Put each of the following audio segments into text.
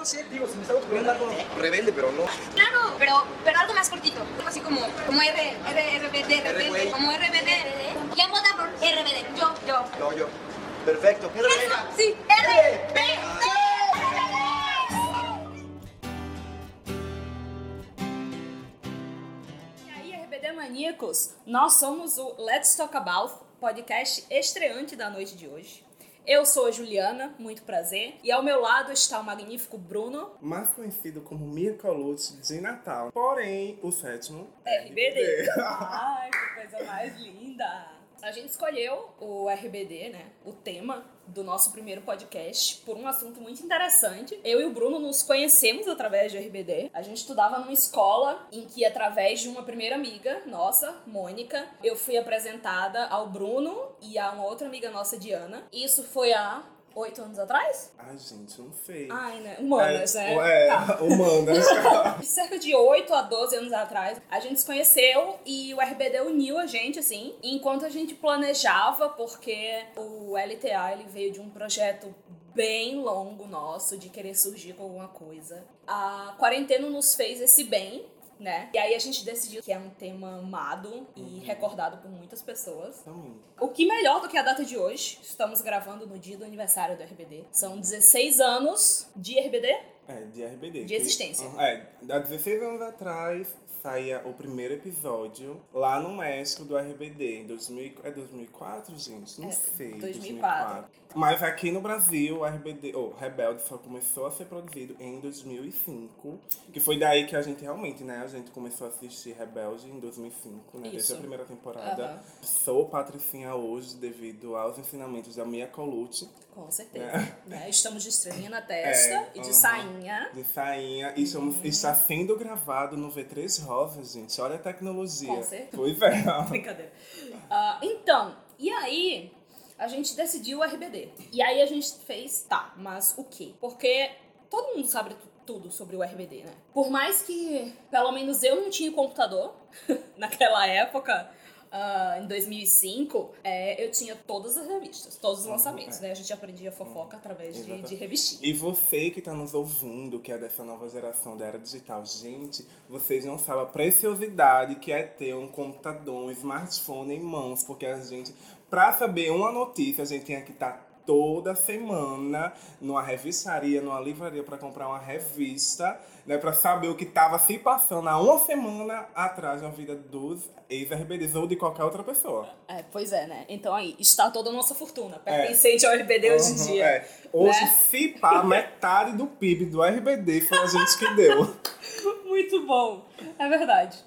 no sé, digo, se me está ocurriendo algo rebelde, pero no. Claro, pero, pero algo más cortito. Algo así como, como R, R, RBD, rebelde, como RBD. ¿Quién vota por RBD? Yo, yo. No, yo. Perfecto. Sí, RBD. E aí, RBD Maníacos, nós somos o Let's Talk About, podcast estreante da noite de hoje. Eu sou a Juliana, muito prazer, e ao meu lado está o magnífico Bruno, mais conhecido como Mircolute de Natal, porém o sétimo RBD. Ai, que coisa mais linda! A gente escolheu o RBD, né? O tema do nosso primeiro podcast por um assunto muito interessante. Eu e o Bruno nos conhecemos através de RBD. A gente estudava numa escola em que, através de uma primeira amiga nossa, Mônica, eu fui apresentada ao Bruno e a uma outra amiga nossa, Diana. Isso foi há oito anos atrás? Ai, gente, não sei. Ai, né? Humanas, é, né? É, Tá. humanas. Cerca de 8 a 12 anos atrás, a gente se conheceu e o RBD uniu a gente, assim, enquanto a gente planejava, porque o LTA ele veio de um projeto bem longo nosso de querer surgir com alguma coisa. A quarentena nos fez esse bem. Né? E aí a gente decidiu que é um tema amado e recordado por muitas pessoas. Também. O que melhor do que a data de hoje? Estamos gravando no dia do aniversário do RBD. São 16 anos de RBD? É, de RBD. De que- existência. É, há 16 anos atrás saía o primeiro episódio lá no México do RBD. Em 2000, é 2004, gente? Não É, sei. 2004. Mas aqui no Brasil, o RBD, ou Rebelde, só começou a ser produzido em 2005. Que foi daí que a gente realmente, né? A gente começou a assistir Rebelde em 2005, né? Desde Isso. a primeira temporada. Aham. Sou patricinha hoje devido aos ensinamentos da Mia Colucci. Com certeza. Né? Estamos de estrelinha na testa É, e de aham. sainha. De sainha. E estamos, está sendo gravado no V3 Rosa, gente. Olha a tecnologia. Com certeza. Pois é. Brincadeira. Ah, então, e aí a gente decidiu o RBD. E aí a gente fez, tá, mas o quê? Porque todo mundo sabe tu- tudo sobre o RBD, né? Por mais que, pelo menos eu não tinha computador naquela época, ah, em 2005, é, eu tinha todas as revistas, todos os lançamentos, é. né? A gente aprendia fofoca através de, de revistinha. E você que está nos ouvindo, que é dessa nova geração da era digital, gente, vocês não sabem a preciosidade que é ter um computador, um smartphone em mãos, porque a gente, pra saber uma notícia, a gente tinha que estar toda semana numa revistaria, numa livraria para comprar uma revista, né, para saber o que estava se passando há uma semana atrás na vida dos ex-RBDs ou de qualquer outra pessoa. É, pois é, né? Então aí, está toda a nossa fortuna, É. pertencente ao RBD hoje em Uhum, dia. é. Hoje, né? se pá, metade do PIB do RBD foi a gente que deu. Muito bom, é verdade.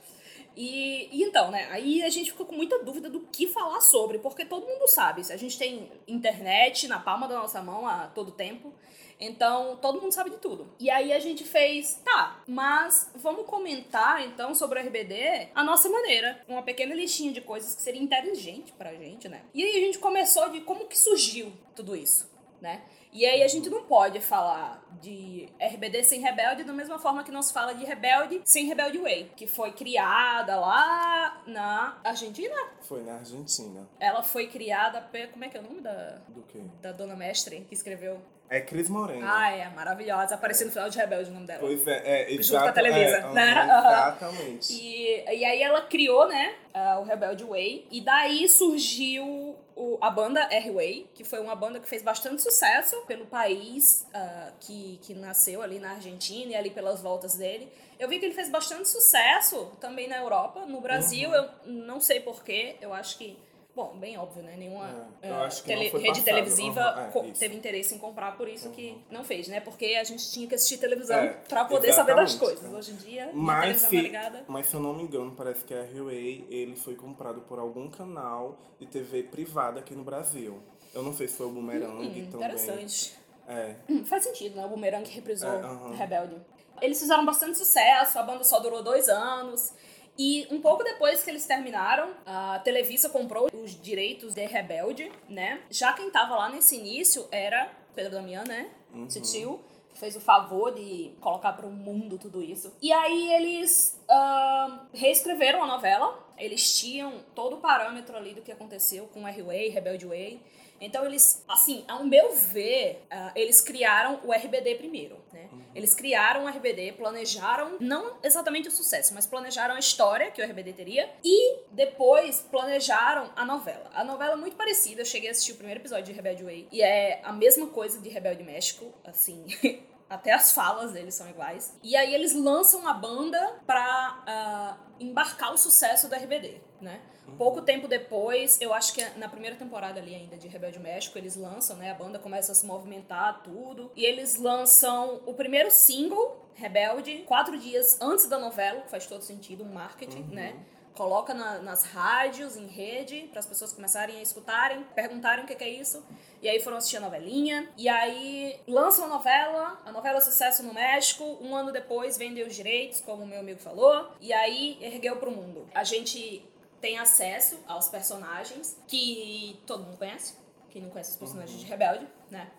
E, e então, né? Aí a gente ficou com muita dúvida do que falar sobre, porque todo mundo sabe, a gente tem internet na palma da nossa mão a todo tempo, então todo mundo sabe de tudo. E aí a gente fez, tá, mas vamos comentar então sobre o RBD a nossa maneira, uma pequena listinha de coisas que seria inteligente pra gente, né? E aí a gente começou de como que surgiu tudo isso, né? E aí a gente não pode falar de RBD sem Rebelde da mesma forma que não se fala de Rebelde sem Rebelde Way, que foi criada lá na Argentina. Foi na Argentina. Ela foi criada pe... como é que é o nome da Do quê? da dona mestre que escreveu? É Cris Moreno. Ah, é maravilhosa, apareceu no final de Rebelde o nome dela. Pois é, é Junto com a exato, Televisa, é, né? Exatamente. E, e aí ela criou, né, o Rebelde Way. E daí surgiu o- a banda R-Way, que foi uma banda que fez bastante sucesso pelo país ah, que, que nasceu ali na Argentina e ali pelas voltas dele. Eu vi que ele fez bastante sucesso também na Europa. No Brasil, Uhum. eu não sei porquê. Eu acho que... Bom, bem óbvio, né? Nenhuma É, não tele- rede passado. televisiva Aham, é, teve interesse em comprar, por isso que não fez, né? Porque a gente tinha que assistir televisão É, pra poder saber das coisas. Hoje em dia, Mas televisão se, tá ligada. mas se eu não me engano, parece que a Huawei ele foi comprado por algum canal de TV privada aqui no Brasil. Eu não sei se foi o Boomerang Hum, também. interessante. É. Hum, faz sentido, né? O Boomerang reprisou É, aham. Rebelde. Eles fizeram bastante sucesso, a banda só durou dois anos. E um pouco depois que eles terminaram, a Televisa comprou os direitos de Rebelde, né? Já quem tava lá nesse início era Pedro Damião, né? Uhum. Titio. que Fez o favor de colocar para o mundo tudo isso. E aí eles ah, reescreveram a novela. Eles tinham todo o parâmetro ali do que aconteceu com R-Way, Rebelde Way. Então eles, assim, ao meu ver, uh, eles criaram o RBD primeiro, né? Uhum. Eles criaram o RBD, planejaram, não exatamente o sucesso, mas planejaram a história que o RBD teria e depois planejaram a novela. A novela é muito parecida, eu cheguei a assistir o primeiro episódio de Rebelde Way e é a mesma coisa de Rebelde México, assim... Até as falas deles são iguais. E aí eles lançam a banda pra uh, embarcar o sucesso do RBD, né? Pouco tempo depois, eu acho que é na primeira temporada ali ainda de Rebelde México, eles lançam, né? A banda começa a se movimentar, tudo. E eles lançam o primeiro single, Rebelde, quatro dias antes da novela, que faz todo sentido, um marketing, uhum. né? Coloca na, nas rádios, em rede, para as pessoas começarem a escutarem, perguntarem o que, que é isso. E aí foram assistir a novelinha. E aí lançam a novela, a novela é sucesso no México. Um ano depois vendem os direitos, como o meu amigo falou. E aí ergueu pro mundo. A gente tem acesso aos personagens que todo mundo conhece. Quem não conhece os personagens uhum. de Rebelde, né?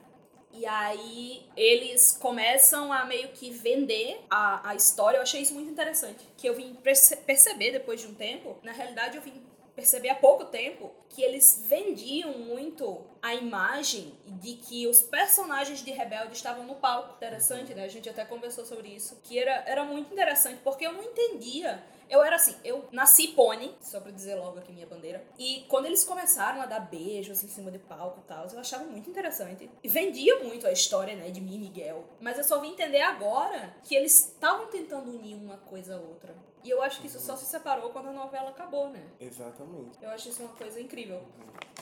E aí eles começam a meio que vender a, a história. Eu achei isso muito interessante. Que eu vim perce perceber depois de um tempo. Na realidade, eu vim perceber há pouco tempo que eles vendiam muito a imagem de que os personagens de Rebelde estavam no palco. Interessante, né? A gente até conversou sobre isso. Que era, era muito interessante, porque eu não entendia eu era assim, eu nasci pônei, só pra dizer logo aqui minha bandeira. E quando eles começaram a dar beijos em cima de palco e tal, eu achava muito interessante. E vendia muito a história, né, de mim e Miguel. Mas eu só vim entender agora que eles estavam tentando unir uma coisa a outra. E eu acho que isso só se separou quando a novela acabou, né? Exatamente. Eu acho isso uma coisa incrível.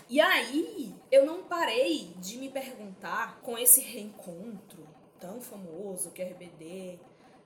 E aí, eu não parei de me perguntar com esse reencontro tão famoso que é RBD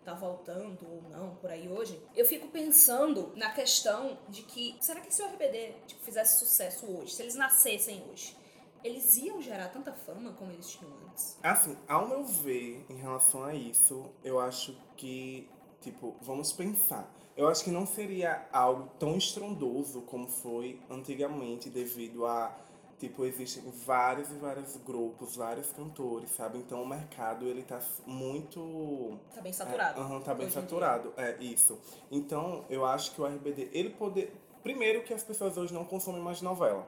tá voltando ou não por aí hoje, eu fico pensando na questão de que será que se o RBD tipo, fizesse sucesso hoje, se eles nascessem hoje, eles iam gerar tanta fama como eles tinham antes? Assim, ao meu ver, em relação a isso, eu acho que, tipo, vamos pensar. Eu acho que não seria algo tão estrondoso como foi antigamente, devido a Tipo, existem vários e vários grupos, vários cantores, sabe? Então o mercado, ele tá muito... Tá bem saturado. É, uhum, tá bem saturado, é isso. Então, eu acho que o RBD, ele poder... Primeiro que as pessoas hoje não consomem mais novela.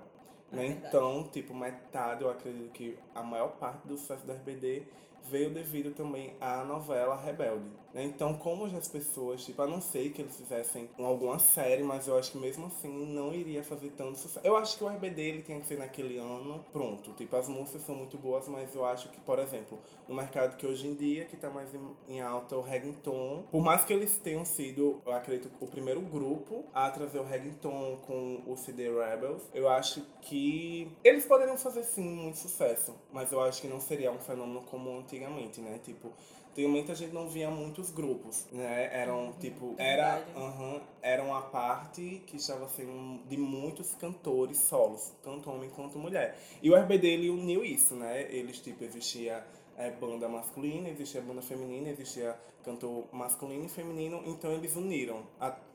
É né? Então, tipo, metade, eu acredito que a maior parte do sucesso do RBD veio devido também à novela Rebelde. Né? Então, como as pessoas, tipo, a não ser que eles fizessem alguma série, mas eu acho que mesmo assim não iria fazer tanto sucesso. Eu acho que o RBD ele que ser naquele ano pronto. Tipo, as músicas são muito boas, mas eu acho que, por exemplo, no mercado que hoje em dia, que tá mais em alta, o reggaeton, por mais que eles tenham sido, eu acredito, o primeiro grupo a trazer o reggaeton com o CD Rebels, eu acho que eles poderiam fazer sim muito sucesso, mas eu acho que não seria um fenômeno como antigamente, né? Tipo, antigamente a gente não via muitos grupos, né? Eram uhum. tipo, era, uhum, era uma parte que estava sendo de muitos cantores solos, tanto homem quanto mulher. E o RBD ele uniu isso, né? Eles tipo existia é, banda masculina, existia banda feminina, existia cantor masculino e feminino, então eles uniram.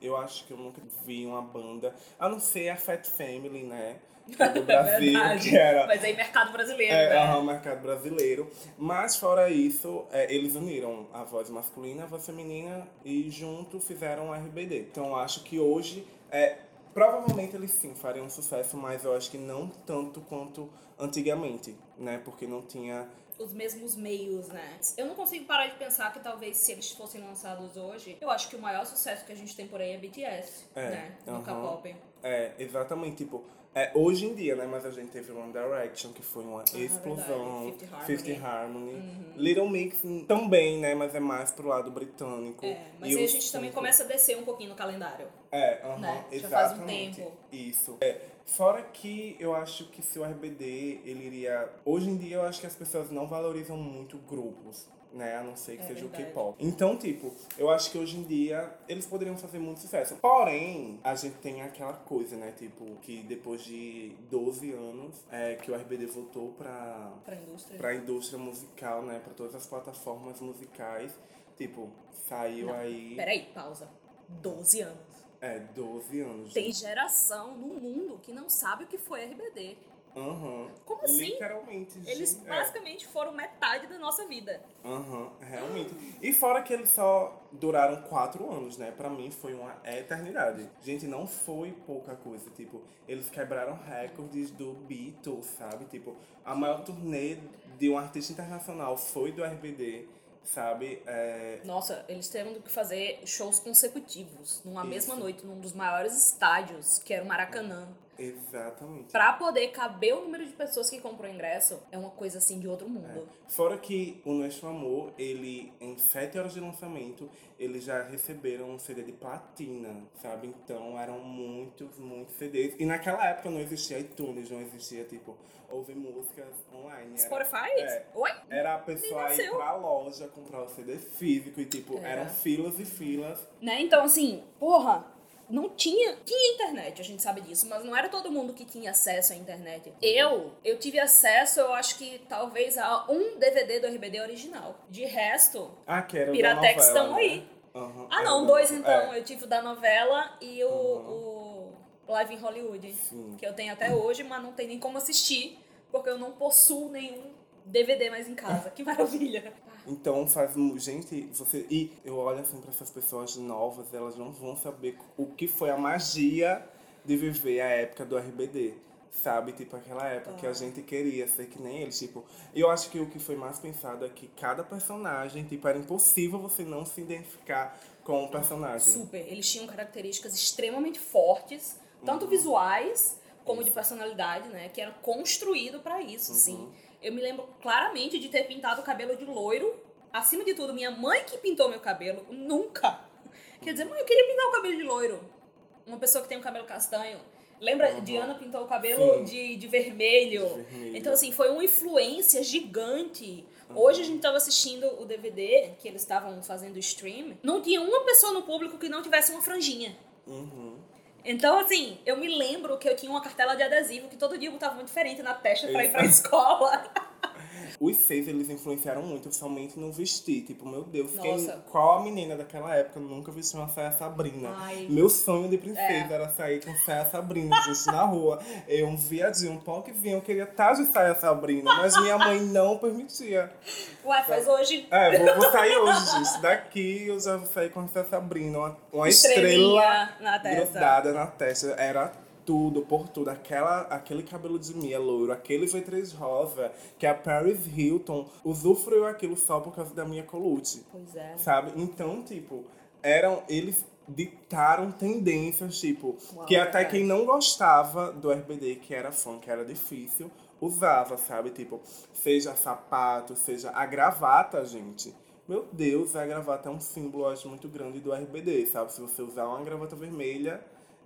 Eu acho que eu nunca vi uma banda, a não ser a Fat Family, né? do Brasil, que era. Mas aí mercado brasileiro. É, né? uhum, mercado brasileiro. Mas fora isso, é, eles uniram a voz masculina, a voz feminina e junto fizeram um RBD. Então acho que hoje é, Provavelmente eles sim fariam sucesso, mas eu acho que não tanto quanto antigamente, né? Porque não tinha os mesmos meios, né? Eu não consigo parar de pensar que talvez se eles fossem lançados hoje, eu acho que o maior sucesso que a gente tem por aí é BTS, é, né? No uh K-pop. É, exatamente. Tipo, é, hoje em dia, né? Mas a gente teve One Direction, que foi uma ah, explosão. Fifty Harmony. Harmony. Uhum. Little Mix também, né? Mas é mais pro lado britânico. É, mas e aí a gente também começa a descer um pouquinho no calendário. É, -huh, né? Já faz um tempo. Isso. É, fora que eu acho que se o RBD, ele iria... Hoje em dia eu acho que as pessoas não valorizam muito grupos né? A não ser que é seja verdade. o K-pop. Então, tipo, eu acho que hoje em dia eles poderiam fazer muito sucesso. Porém, a gente tem aquela coisa, né? Tipo, que depois de 12 anos é, que o RBD voltou pra, pra indústria. pra indústria musical, né? Pra todas as plataformas musicais. Tipo, saiu não, aí. Peraí, pausa. 12 anos. É, 12 anos. Tem geração no mundo que não sabe o que foi RBD. Aham. Como assim? Literalmente. Eles gente, é. basicamente foram metade da nossa vida. Aham, realmente. E fora que eles só duraram quatro anos, né? Pra mim foi uma eternidade. Gente, não foi pouca coisa. Tipo, eles quebraram recordes do Beatles, sabe? Tipo, a maior turnê de um artista internacional foi do RBD, sabe? É, Nossa, eles tiveram que fazer shows consecutivos numa Isso. mesma noite, num dos maiores estádios, que era o Maracanã. Exatamente. Pra poder caber o número de pessoas que comprou ingresso, é uma coisa assim de outro mundo. Fora que o Nosso Amor, ele, em sete horas de lançamento, eles já receberam um CD de platina, sabe? Então eram muitos, muitos CDs. E naquela época não existia iTunes, não existia, tipo, ouvir músicas online. Era, Spotify? É. Oi? Era a pessoa ir pra loja comprar o CD físico e, tipo, É. eram filas e filas. Né? Então, assim, porra, não tinha. Tinha internet, a gente sabe disso, mas não era todo mundo que tinha acesso à internet. Eu, eu tive acesso, eu acho que talvez a um DVD do RBD original. De resto, Ah, que era Piratex novela, estão né? aí. Aham, Ah, não, dois então. É. Eu tive o da novela e o, o Live em Hollywood. Sim. Que eu tenho até hoje, mas não tem nem como assistir, porque eu não possuo nenhum DVD mais em casa. Que maravilha. Então faz gente, você e eu olho assim para essas pessoas novas, elas não vão saber o que foi a magia de viver a época do RBD. Sabe, tipo aquela época que a gente queria ser que nem eles, tipo, eu acho que o que foi mais pensado é que cada personagem, tipo, era impossível você não se identificar com o personagem. Super. Eles tinham características extremamente fortes, tanto visuais como de personalidade, né? Que eram construídos pra isso, assim. Eu me lembro claramente de ter pintado o cabelo de loiro. Acima de tudo, minha mãe que pintou meu cabelo, nunca. Quer dizer, mãe, eu queria pintar o cabelo de loiro. Uma pessoa que tem um cabelo castanho. Lembra? Diana pintou o cabelo de, de vermelho. De vermelho. Então, assim, foi uma influência gigante. Hoje a gente tava assistindo o DVD, que eles estavam fazendo stream. Não tinha uma pessoa no público que não tivesse uma franjinha. Uhum. Então, assim, eu me lembro que eu tinha uma cartela de adesivo que todo dia eu botava muito diferente na testa pra ir pra escola. Os seis, eles influenciaram muito, somente no vestir. Tipo, meu Deus, quem, Nossa. qual a menina daquela época nunca vestiu uma saia Sabrina? Ai. Meu sonho de princesa É. era sair com saia Sabrina, gente, na rua. Eu, um viadinho, um punkzinho, eu queria estar de saia Sabrina, mas minha mãe não permitia. Ué, faz hoje. É, vou, vou sair hoje, gente. Daqui eu já vou sair com a saia Sabrina, uma, uma estrela Estrelinha na testa. grudada na testa. Era tudo, por tudo. Aquela, aquele cabelo de Mia louro, aquele V3 rosa, que a Paris Hilton usufruiu aquilo só por causa da Mia Colucci. Pois é. Sabe? Então, tipo, eram. Eles ditaram tendências, tipo, Uau, que até verdade. quem não gostava do RBD, que era fã, que era difícil, usava, sabe? Tipo, seja sapato, seja a gravata, gente. Meu Deus, a gravata é um símbolo, acho, muito grande do RBD, sabe? Se você usar uma gravata vermelha,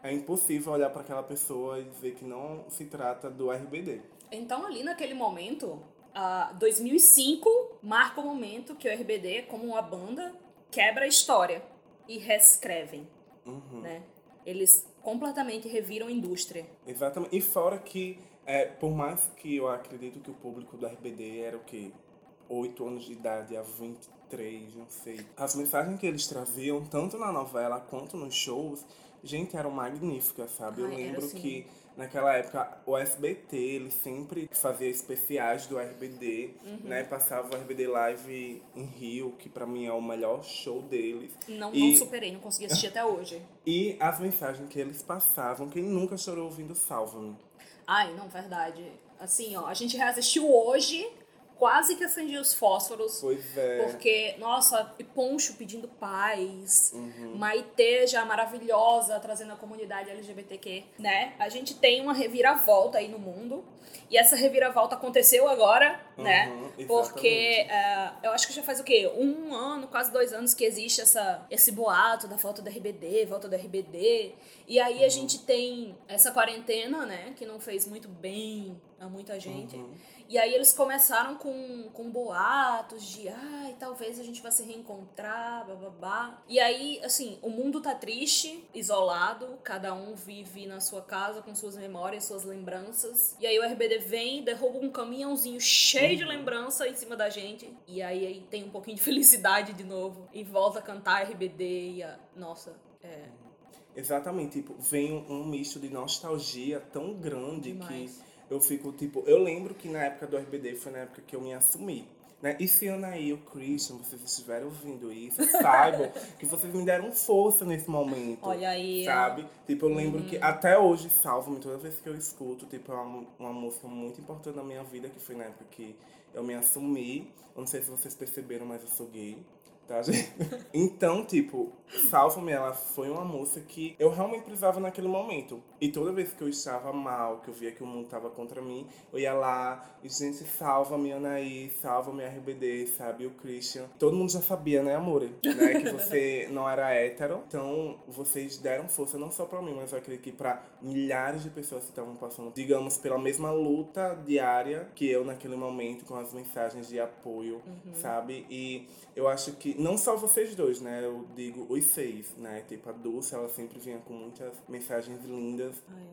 é impossível olhar para aquela pessoa e dizer que não se trata do RBD. Então, ali naquele momento, ah, 2005 marca o momento que o RBD, como uma banda, quebra a história e reescrevem, Uhum. né? Eles completamente reviram a indústria. Exatamente. E fora que, é, por mais que eu acredito que o público do RBD era o quê? 8 anos de idade a 23, não sei. As mensagens que eles traziam, tanto na novela quanto nos shows, gente, eram magníficas, sabe? eu Ai, era lembro assim. que naquela época o SBT, ele sempre fazia especiais do RBD, Uhum. né? Passava o RBD Live em Rio, que pra mim é o melhor show deles. Não, E- não superei, não consegui assistir até hoje. E as mensagens que eles passavam, quem nunca chorou ouvindo Salva-me? Ai, não, verdade. Assim, ó, a gente reassistiu hoje, quase que acendi os fósforos. Pois é. Porque, nossa, e Poncho pedindo paz, Uhum. Maitê já maravilhosa, trazendo a comunidade LGBTQ, né? A gente tem uma reviravolta aí no mundo. E essa reviravolta aconteceu agora, né? Uhum, Porque exatamente. é, eu acho que já faz o quê? Um ano, quase dois anos que existe essa, esse boato da falta do RBD, volta do RBD. E aí Uhum. a gente tem essa quarentena, né? Que não fez muito bem a muita gente. Uhum. E aí eles começaram com, com boatos de ai, talvez a gente vá se reencontrar, bababá. E aí, assim, o mundo tá triste, isolado, cada um vive na sua casa com suas memórias, suas lembranças. E aí o RBD vem, derruba um caminhãozinho cheio de lembrança em cima da gente. E aí, aí tem um pouquinho de felicidade de novo. E volta a cantar RBD e a. Nossa, é. Exatamente, tipo, vem um, um misto de nostalgia tão grande Demais. que eu fico, tipo, eu lembro que na época do RBD foi na época que eu me assumi. Né? E se Anaí e o Christian, vocês estiverem ouvindo isso, saibam que vocês me deram força nesse momento. Olha aí, ó. Sabe? Tipo, eu lembro que até hoje salvo-me toda vez que eu escuto. Tipo, é uma, uma música muito importante na minha vida, que foi na época que eu me assumi. Eu não sei se vocês perceberam, mas eu sou gay. Tá, gente? Então, tipo, Salva-me, ela foi uma música que eu realmente precisava naquele momento. E toda vez que eu estava mal, que eu via que o mundo estava contra mim, eu ia lá e, gente, salva-me, Anaí, salva-me, RBD, sabe? O Christian. Todo mundo já sabia, né, amor? Né? Que você não era hétero. Então, vocês deram força não só pra mim, mas eu acredito que pra milhares de pessoas que estavam passando, digamos, pela mesma luta diária que eu naquele momento, com as mensagens de apoio, sabe? E eu acho que, não só vocês dois, né? Eu digo os seis, né? Tipo, a Dulce, ela sempre vinha com muitas mensagens lindas.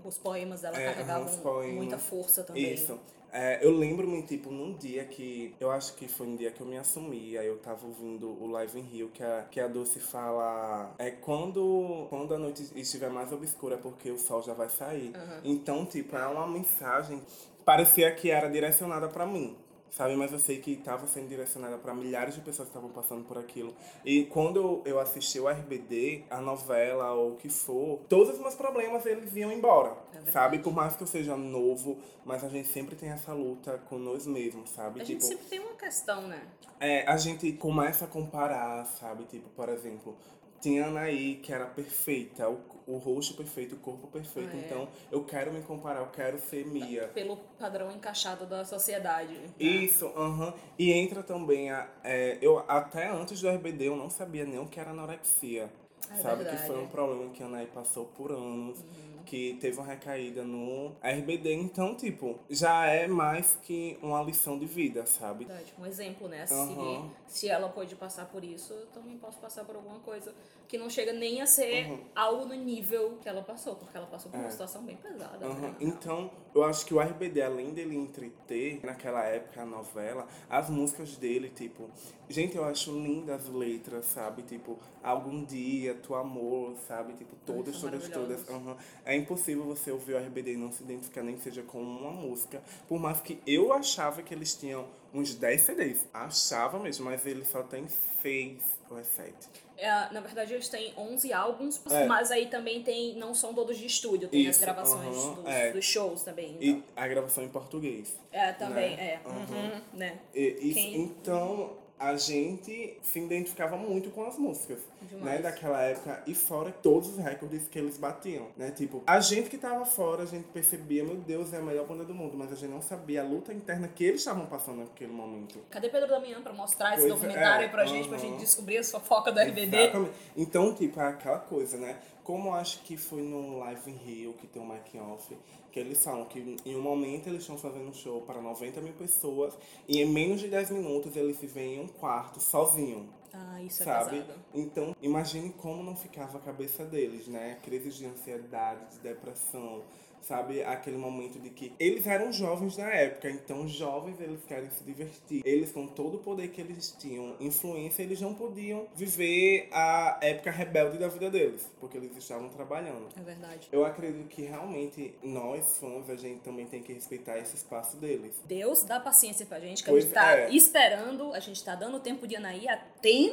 Os poemas dela É, carregavam poemas. muita força também. Isso. É, eu lembro-me, tipo, num dia que. Eu acho que foi um dia que eu me assumi. Aí eu tava ouvindo o Live in Rio, que a, que a Dulce fala. É quando, quando a noite estiver mais obscura, porque o sol já vai sair. Então, tipo, é uma mensagem. Parecia que era direcionada pra mim. Sabe, mas eu sei que estava sendo direcionada para milhares de pessoas que estavam passando por aquilo. E quando eu, eu assisti o RBD, a novela ou o que for, todos os meus problemas eles iam embora. verdade. sabe? Por mais que eu seja novo, mas a gente sempre tem essa luta com nós mesmos, sabe? A gente tipo, sempre tem uma questão, né? é, a gente começa a comparar, sabe? Tipo, por exemplo, tinha Anaí que era perfeita, o, o rosto perfeito, o corpo perfeito. É. Então, eu quero me comparar, eu quero ser Mia. Pelo padrão encaixado da sociedade. Isso, aham. E entra também a. é, eu, até antes do RBD eu não sabia nem o que era anorexia. É sabe? verdade. Que foi um problema que a Anaí passou por anos. Que teve uma recaída no RBD. Então, tipo, já é mais que uma lição de vida, sabe? Verdade, Um exemplo, né? Se, Aham. se ela pode passar por isso, eu também posso passar por alguma coisa que não chega nem a ser Uhum. algo no nível que ela passou, porque ela passou por uma É. situação bem pesada. Aham. né? Então, eu acho que o RBD, além dele entreter, naquela época, a novela, as músicas dele, tipo... Gente, eu acho lindas as letras, sabe? Tipo, Algum Dia, Tu Amor, sabe? Tipo, todas, todas, todas. maravilhosas. Aham. É impossível você ouvir o RBD e não se identificar nem seja com uma música. Por mais que eu achava que eles tinham uns 10 CDs. Achava mesmo, mas ele só tem 6 ou é 7. É, na verdade, eles têm 11 álbuns, É. mas aí também tem, não são todos de estúdio, tem as Isso, gravações aham, dos, é. dos shows também. E Então. a gravação em português. É, também, né? é. Uhum, né? E- isso- Quem- Então, a gente se identificava muito com as músicas, Demais. né, daquela época. E fora todos os recordes que eles batiam, né? Tipo, a gente que tava fora, a gente percebia, meu Deus, é a melhor banda do mundo. Mas a gente não sabia a luta interna que eles estavam passando naquele momento. Cadê Pedro Damião pra mostrar esse Pois documentário é, aí pra gente, pra gente descobrir a fofoca do RBD? Exatamente. Então, tipo, é aquela coisa, né? Como acho que foi no Live in Rio, que tem o making off, que eles falam que em um momento eles estão fazendo um show para 90 mil pessoas e em menos de 10 minutos eles se veem em um quarto sozinho. Ah, isso é sabe? Então, imagine como não ficava a cabeça deles, né? Crises de ansiedade, de depressão, sabe? Aquele momento de que eles eram jovens na época, então jovens eles querem se divertir. Eles com todo o poder que eles tinham, influência, eles não podiam viver a época rebelde da vida deles, porque eles estavam trabalhando. É verdade. Eu acredito que realmente nós fãs, a gente também tem que respeitar esse espaço deles. Deus dá paciência pra gente, que a Pois gente tá é. esperando, a gente tá dando tempo de Anaí há tempo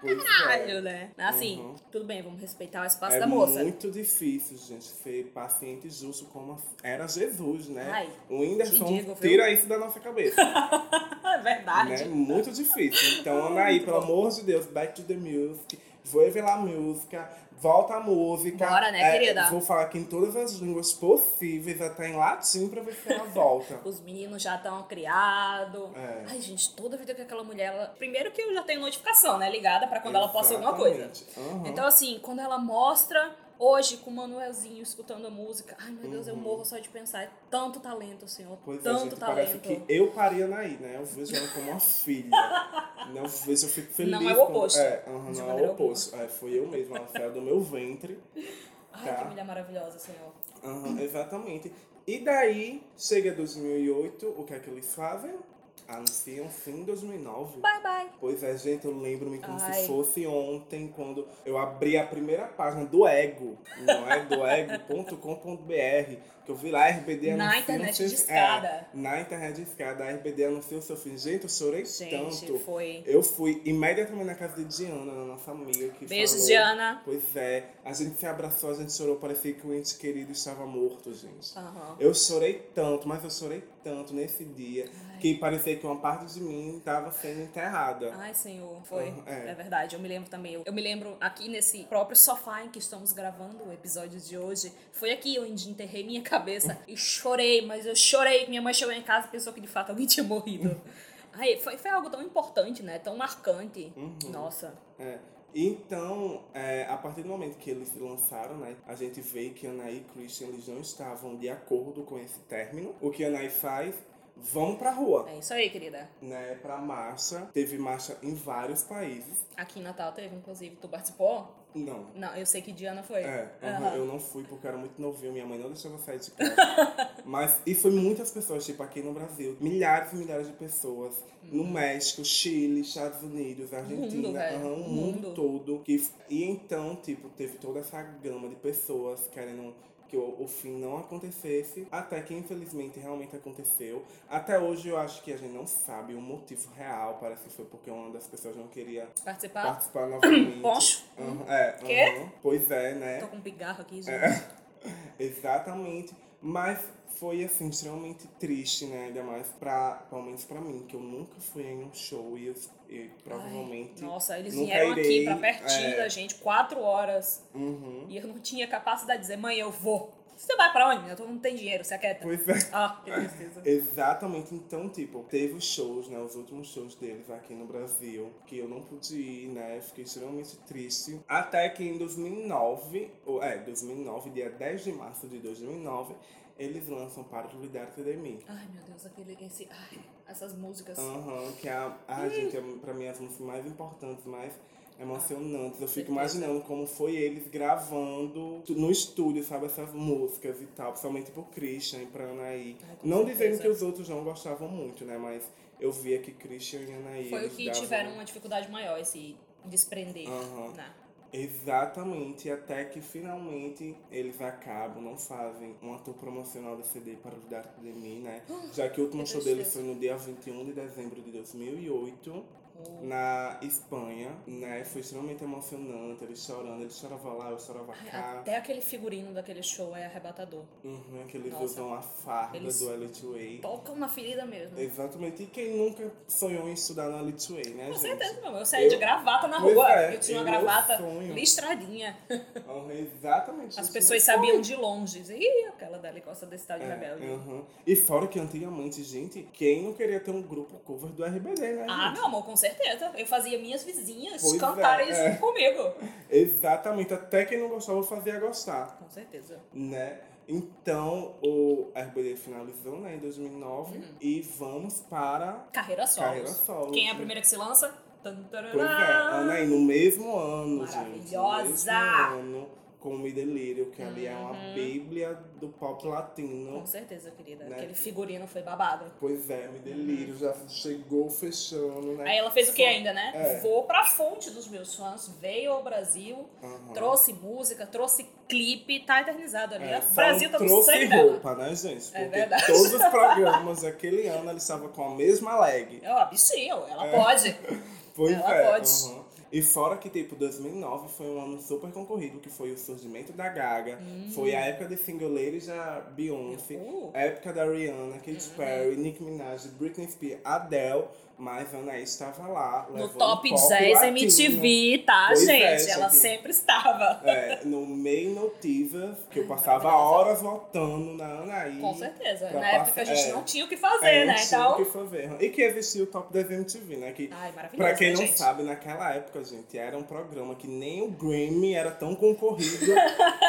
Pois caralho, né? Assim, Uhum. tudo bem, vamos respeitar o espaço É da moça. muito difícil, gente, ser paciente justo como era Jesus, né? Ai, o Whindersson digo, tira isso da nossa cabeça, É verdade. né? Muito difícil. Então, Anaí, pelo amor de Deus, back to the music, vou ver a música, volta a música. Bora, né, É, querida? Vou falar aqui em todas as línguas possíveis, até em latim, pra ver se ela volta. Os meninos já estão criados. É. Ai, gente, toda vida que aquela mulher. Ela... Primeiro que eu já tenho notificação, né? Ligada pra quando ela posta alguma coisa. Exatamente. Aham. Então, assim, quando ela mostra hoje com o Manuelzinho escutando a música, ai meu Deus, eu morro só de pensar. É tanto talento, senhor. Uhum. Pois é, tanto parece talento. que eu parei a Anaí, né? Eu vejo ela como uma filha. né? Eu vejo, eu fico feliz. Não é o oposto. É, aham, De não é o oposto. É, foi eu mesma, ela saiu do meu ventre. Ai, tá. que mulher maravilhosa, senhor. Aham, exatamente. E daí, chega 2008, o que é que eles fazem? Anunciam fim de 2009. Bye, bye. Pois é, gente, eu lembro-me como Ai. se fosse ontem, quando eu abri a primeira página do Ego, não é? Do ego.com.br, que eu vi lá, a RBD Na anuncia internet seus- discada. É, na internet discada, a RBD anunciou seu fim. Gente, eu chorei Gente, tanto. foi. Eu fui imediatamente na casa de Diana, na nossa amiga, que Beijos, falou. Diana. Pois é, a gente se abraçou, a gente chorou, parecia que o ente querido estava morto, gente. Aham. Eu chorei tanto, mas eu chorei tanto nesse dia, que parecia que uma parte de mim estava sendo enterrada. Ai, senhor, foi. Uhum, é. é. verdade, eu me lembro também. Eu, eu me lembro aqui nesse próprio sofá em que estamos gravando o episódio de hoje. Foi aqui onde enterrei minha cabeça e chorei, mas eu chorei. Minha mãe chegou em casa e pensou que de fato alguém tinha morrido. Ai, foi, foi algo tão importante, né? Tão marcante. Uhum. Nossa. É. Então, é, a partir do momento que eles lançaram, né, a gente vê que Anaí e Christian eles não estavam de acordo com esse término. O que Anaí faz? Vamos pra rua, É isso aí, querida. né, pra marcha. Teve marcha em vários países. Aqui em Natal teve, inclusive. Tu participou? Não, Não, eu sei que Diana foi. É, aham, eu não fui porque eu era muito novinho, minha mãe não deixava sair de casa. Mas, e foi muitas pessoas, tipo, aqui no Brasil, milhares e milhares de pessoas, no México, Chile, Estados Unidos, Argentina, Uhum. velho. aham, o O mundo mundo. todo. Que, e então, tipo, teve toda essa gama de pessoas querendo que o, o fim não acontecesse, até que infelizmente realmente aconteceu. Até hoje eu acho que a gente não sabe o motivo real, parece que foi porque uma das pessoas não queria Participar? participar novamente. Poncho? Aham, é, Quê? aham. Pois é, né? Tô com um pigarro aqui, gente. É. Exatamente. Mas foi assim, extremamente triste, né? Ainda mais pra, pelo menos pra mim, que eu nunca fui em um show e, eu, e provavelmente. Ai, nossa, eles vieram irei, aqui pra pertinho é. da gente, quatro horas. Uhum. E eu não tinha capacidade de dizer, mãe, eu vou. Você vai pra onde? Eu não tenho dinheiro, você aquieta. Pois é. Ah, que tristeza. Exatamente, então, tipo, teve os shows, né? Os últimos shows deles aqui no Brasil, que eu não pude ir, né? Fiquei extremamente triste. Até que em 2009, ou é, 2009, dia 10 de março de 2009, eles lançam para Lidar de mim. Ai, meu Deus, aquele, esse, ai, essas músicas. Aham, que é, a, a gente, é, pra mim, as músicas mais importantes, mais emocionantes. Eu fico imaginando como foi eles gravando no estúdio, sabe, essas músicas e tal, principalmente pro Christian e pra Anaí. Ai, não certeza. dizendo que os outros não gostavam muito, né, mas eu via que Christian e Anaí. Foi o que davam- tiveram uma dificuldade maior, esse desprender. Aham. né? Exatamente, até que finalmente eles acabam, não fazem uma tour promocional do CD para o Dar de mim, né? Já que o último show deles foi no dia 21 de dezembro de 2008, Oh. Na Espanha, né? Foi extremamente emocionante, eles chorando, eles choravam lá, eu chorava cá. Até aquele figurino daquele show é arrebatador. Uhum, que eles Nossa. usam a farda Eles- do L2A. Tocam na ferida mesmo. Exatamente, e quem nunca sonhou em estudar no L2A, né, Com gente? certeza, meu. Eu saí Eu- de gravata na rua. é, eu tinha uma gravata sonho. listradinha. Uhum, exatamente. As pessoas foi. sabiam de longe. Ih, aquela dali gosta desse tal de É, rebelde. uhum. E fora que antigamente, gente, quem não queria ter um grupo cover do RBD, né? Ah, gente? meu amor, com certeza. Eu fazia minhas vizinhas Pois cantarem é, isso é. comigo. Exatamente, até quem não gostava fazia gostar, Com certeza. né? Então, o RBD finalizou, né, em 2009 Uhum. e vamos para Carreira solo. Carreira solo. Quem é a primeira que se lança? Pois é, Ana, e no mesmo ano, gente. No Maravilhosa! Mesmo ano, com o Me Delírio, que ali é uma Uhum. bíblia do pop latino. Com certeza, querida. Né? Aquele figurino foi babado. Pois é, Me Delírio já chegou fechando, né? Aí ela fez o que ainda, né? É. Vou pra fonte dos meus fãs, veio ao Brasil, Aham. trouxe música, trouxe clipe, tá eternizado ali. É, Brasil tá trouxe sangue dela. roupa, né, gente? É Porque verdade. todos os programas daquele ano ela estava com a mesma leg. É sim, ela pode. Pois Ela é. pode. aham. E fora que, tipo, 2009 foi um ano super concorrido, que foi o surgimento da Gaga, foi a época de single ladies da Beyoncé, Uh. a época da Rihanna, Katy Perry, Nicki Minaj, Britney Spears, Adele, mas a Anaís estava lá. No top pop 10 latino. MTV, tá, Pois gente? é, ela gente. sempre estava. É, no Main Notivas, que eu Ai, passava horas voltando na Anaí. Com certeza. Na época a gente é. não tinha o que fazer, É, né? não tinha Então. o que fazer. E que existia o Top 10 MTV, né? Que, Ai, maravilhoso. pra quem né, não gente? sabe, naquela época, gente, era um programa que nem o Grammy era tão concorrido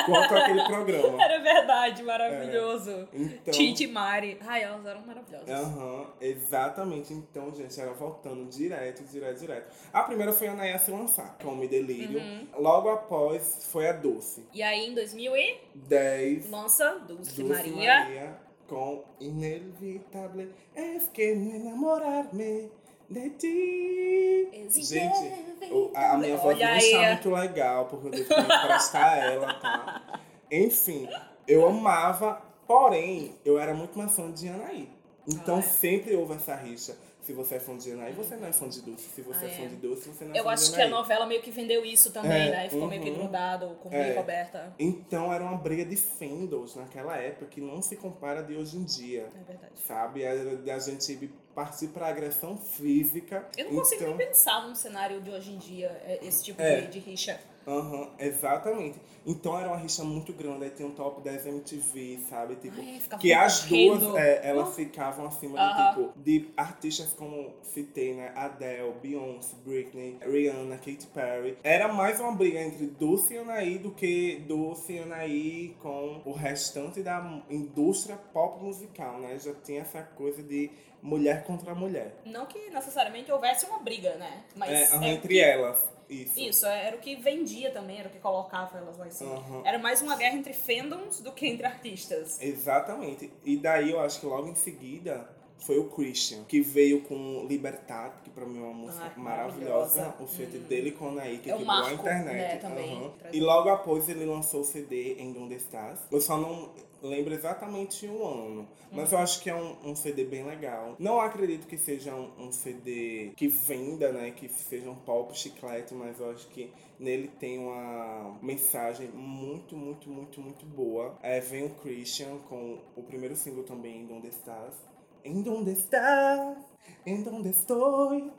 quanto aquele programa. Era verdade, maravilhoso. Então, Titi e Mari. Ai, elas eram maravilhosas. Aham, exatamente. Então, gente, era voltando direto, direto, direto. A primeira foi a Naya se lançar, com o Me Delírio. Uhum. Logo após foi a Doce. E aí, em 2000 e 10, lança Dulce, Dulce Maria. Maria. com Inevitable es que me enamorarme de ti. Gente, a, a minha voz não está muito legal, porque eu devo emprestar ela, tá? Enfim, eu amava, porém, eu era muito mais fã de Anaí. Então Ah, é. sempre houve essa rixa. Se você é fã de Anaí, você não é fã de Dulce. Se você Ah, é fã é. de Dulce, você não é Eu fã acho de que a novela meio que vendeu isso também, É, né? Ficou meio que uhum. grudado com É. Roberta. Então era uma briga de fandoms naquela época que não se compara de hoje em dia. É verdade. Sabe? Era da gente partir pra agressão física. Eu não consigo então, nem pensar num cenário de hoje em dia, é, esse tipo É. de, de rixa. Aham, exatamente. Então era uma rixa muito grande, aí tinha um top 10 MTV, sabe? Tipo, Ai, que as duas, é, elas ficavam acima de, tipo, de artistas como citei, né? Adele, Beyoncé, Britney, Rihanna, Katy Perry. Era mais uma briga entre Dulce e Anaí do que Dulce e Anaí com o restante da indústria pop musical, né? Já tinha essa coisa de mulher contra mulher. Não que necessariamente houvesse uma briga, né? Mas É, é entre que- elas. Isso. Isso, era o que vendia também, era o que colocava elas lá em cima. Aham. Era mais uma guerra entre fandoms do que entre artistas. Exatamente. E daí eu acho que logo em seguida foi o Christian, que veio com Libertad, que pra mim é uma música Ah, maravilhosa. maravilhosa. O feat dele com a Anaí, que É quebrou a internet. né, também. Traz- E logo após ele lançou o CD Em Donde Estás. Eu só não lembro exatamente o ano, mas eu acho que é um, um CD bem legal. Não acredito que seja um, um CD que venda, né, que seja um pop chiclete, mas eu acho que nele tem uma mensagem muito, muito, muito, muito boa. É, vem o Christian com o primeiro single também, Em Donde Estás. Em donde estás? Em donde estou?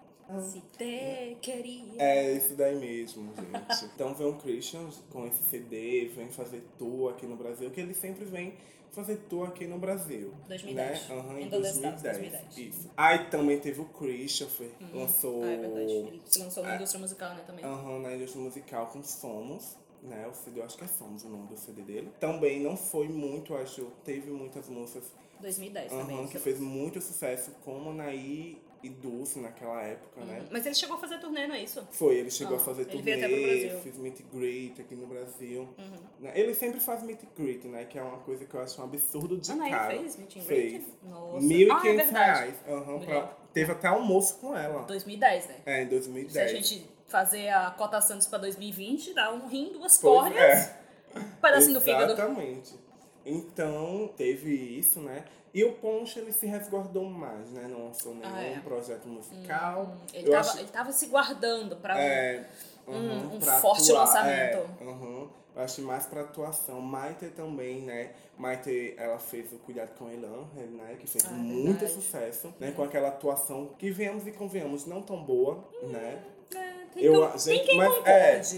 Se te queria. É isso daí mesmo, gente. então vem o Christian com esse CD, vem fazer tour aqui no Brasil, que ele sempre vem fazer tour aqui no Brasil. 2010. Né? Aham, em Em Donde Estás, 2010. 2010. Isso. Aí também teve o Christopher, lançou Ah, é verdade. Ele se lançou na É. indústria musical, né, também. aham, na indústria musical com Somos. Né, o CD, eu acho que é Somos o nome do CD dele. Também não foi muito, acho, teve muitas músicas 2010 aham, também. que fez muito sucesso, como Anaí e Dulce naquela época, né? Mas ele chegou a fazer turnê, não é isso? Foi, ele chegou Ah, a fazer ele turnê. Uhum. fez meet and greet aqui no Brasil. Né? Ele sempre faz meet and greet, né? Que é uma coisa que eu acho um absurdo de Ah, caro. fez meet and Fez. Nossa. R$ Ah, é 1.500 reais. Me pra-. Teve até almoço com ela. 2010, né? É, em Se 2010. a gente fazer a cota Santos pra 2020, dá um rim, duas Pois córneas, é. um pedacinho do fígado. Exatamente. Então, teve isso, né? E o Poncho, ele se resguardou mais, né? Não lançou nenhum Ah, é. projeto musical. Hum, Ele tava, acho- ele tava se guardando pra... É, Um- uhum, um pra forte atuar, lançamento. É, uhum. Eu acho mais pra atuação. Maite também, né? Maite, ela fez o Cuidado com Elan, né? Que fez Ah, é muito verdade. sucesso, né? Com aquela atuação que venhamos e convenhamos, não tão boa, né? Tem, Eu, que- gente, tem quem mas, concorde.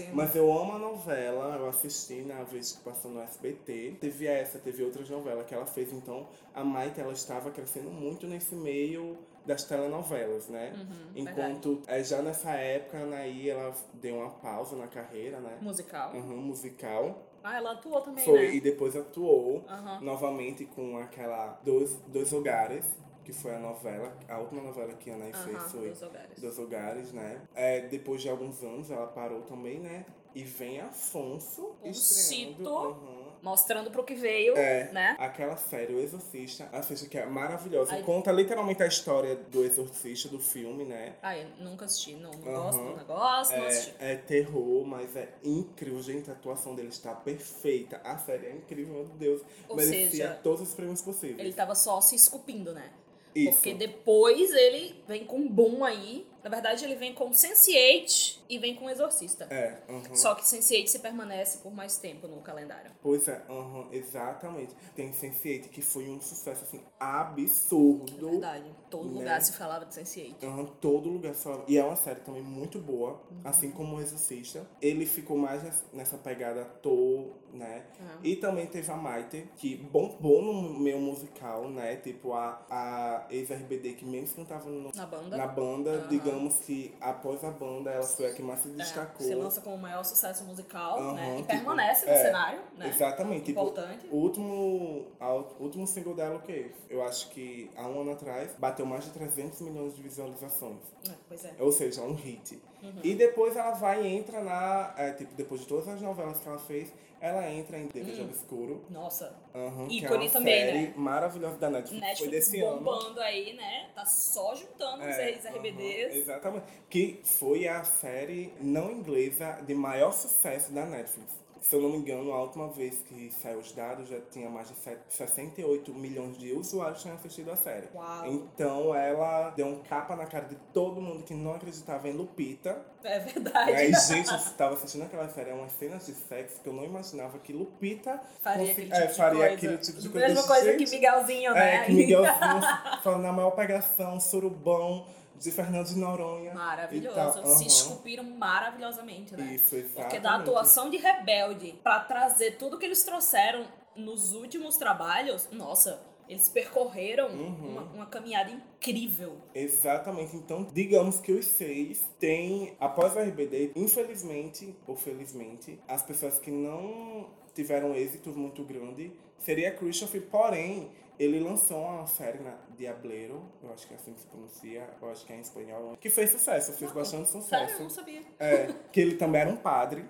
é, mas eu amo a novela, eu assisti na vez que passou no SBT. Teve essa, teve outras novelas que ela fez, então a Maite ela estava crescendo muito nesse meio das telenovelas, né? Uhum, Enquanto é, já nessa época a Anaí ela deu uma pausa na carreira, né? Musical. Uhum, musical. Ah, ela atuou também, Foi, né? e depois atuou Aham. novamente com aquela Dois, Dois Lugares, que foi a novela, a última novela que a Anaí fez foi Dois Lugares. dos lugares, né? É, depois de alguns anos ela parou também, né? E vem Afonso Um estreando. aham. Mostrando pro que veio, É, né? aquela série, O Exorcista, assista que é maravilhosa. Ai. Conta literalmente a história do Exorcista, do filme, né? Ai, nunca assisti, não, não Aham. gosto do negócio, não assisti. É, é terror, mas é incrível. Gente, a atuação dele está perfeita. A série é incrível, meu Deus. Ou Merecia seja, todos os prêmios possíveis. Ele tava só se esculpindo, né? Isso. Porque depois ele vem com um boom aí. Na verdade, ele vem com Sense8 e vem com Exorcista. É, aham. Só que Sense8 se permanece por mais tempo no calendário. Pois é, aham, exatamente. Tem Sense8 que foi um sucesso assim absurdo. É verdade. Todo Né? lugar se falava de Sense8. Aham, todo lugar só. E é uma série também muito boa, Uhum. assim como o Exorcista. Ele ficou mais ness- nessa pegada ator, né? Ah. E também teve a Maite, que bombou no meio musical, né? Tipo a, a ex-RBD que menos cantava no- Na banda. na banda, digamos digamos que após a banda, ela foi a que mais se É, destacou. se lança como o maior sucesso musical, Aham, né? E tipo, permanece no é, cenário, né? Exatamente. Tipo, Importante. o último, a- o último single dela, o quê? Eu acho que há um ano atrás, bateu mais de 300 milhões de visualizações. É, pois é. Ou seja, um hit. Uhum. E depois ela vai e entra na. é, tipo, depois de todas as novelas que ela fez, ela entra em Desejo Obscuro. Nossa, Aham, que é Hum. Ícone uma também, série né? maravilhosa da Netflix. Foi Netflix desse ano. bombando aí, né? Tá só juntando os É, ex-RBDs. Exatamente. Que foi a série não inglesa de maior sucesso da Netflix. Se eu não me engano, a última vez que saiu os dados já tinha mais de set- 68 milhões de usuários que tinham assistido a série. Uau. Então ela deu um capa na cara de todo mundo que não acreditava em Lupita. É verdade. E aí, gente, eu estava assistindo aquela série, umas cenas de sexo que eu não imaginava que Lupita Faria aquele tipo é, de faria coisa. aquele tipo de coisa. Mesma coisa que Gente, Miguelzinho, né? é, que Miguelzinho falando na maior pegação, surubão de Fernando de Noronha. Maravilhoso. tal. Se esculpiram maravilhosamente, né? Isso, exatamente. Porque da atuação de Rebelde pra trazer tudo que eles trouxeram nos últimos trabalhos, nossa, eles percorreram Uhum. uma, uma caminhada incrível. Exatamente. Então, digamos que os seis têm, após o RBD, infelizmente ou felizmente, as pessoas que não tiveram êxito muito grande seria Christopher, porém, ele lançou uma série na Diableiro, eu acho que é assim que se pronuncia, eu acho que é em espanhol, que fez sucesso, fez bastante Sério, eu sucesso. não sabia. É, que ele também era um padre,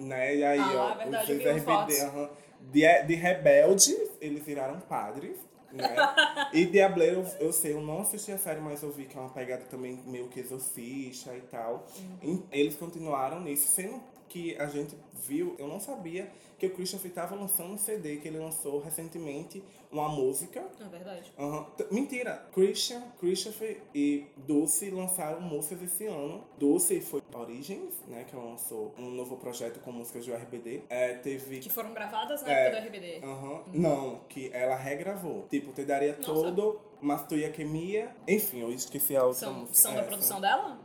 né? E aí, Ah, ó, é verdade, os eu RBD, aham, de, de rebelde, eles viraram padres, né? e Diableiro, eu sei, eu não assisti a série, mas eu vi que é uma pegada também meio que exorcista e tal. Uhum. E eles continuaram nisso, sendo que a gente viu, eu não sabia que o Christopher estava lançando um CD, que ele lançou recentemente uma música É verdade. T- Mentira. Christian, Christopher e Dulce lançaram músicas esse ano. Dulce foi Origins, né? Que ela lançou um novo projeto com músicas do RBD. É, teve. Que foram gravadas na É. época do RBD. Aham. Não, que ela regravou. Tipo, te daria Nossa. todo, mas tu ia queimia. Enfim, eu esqueci a outra São, música. são da É, produção dela?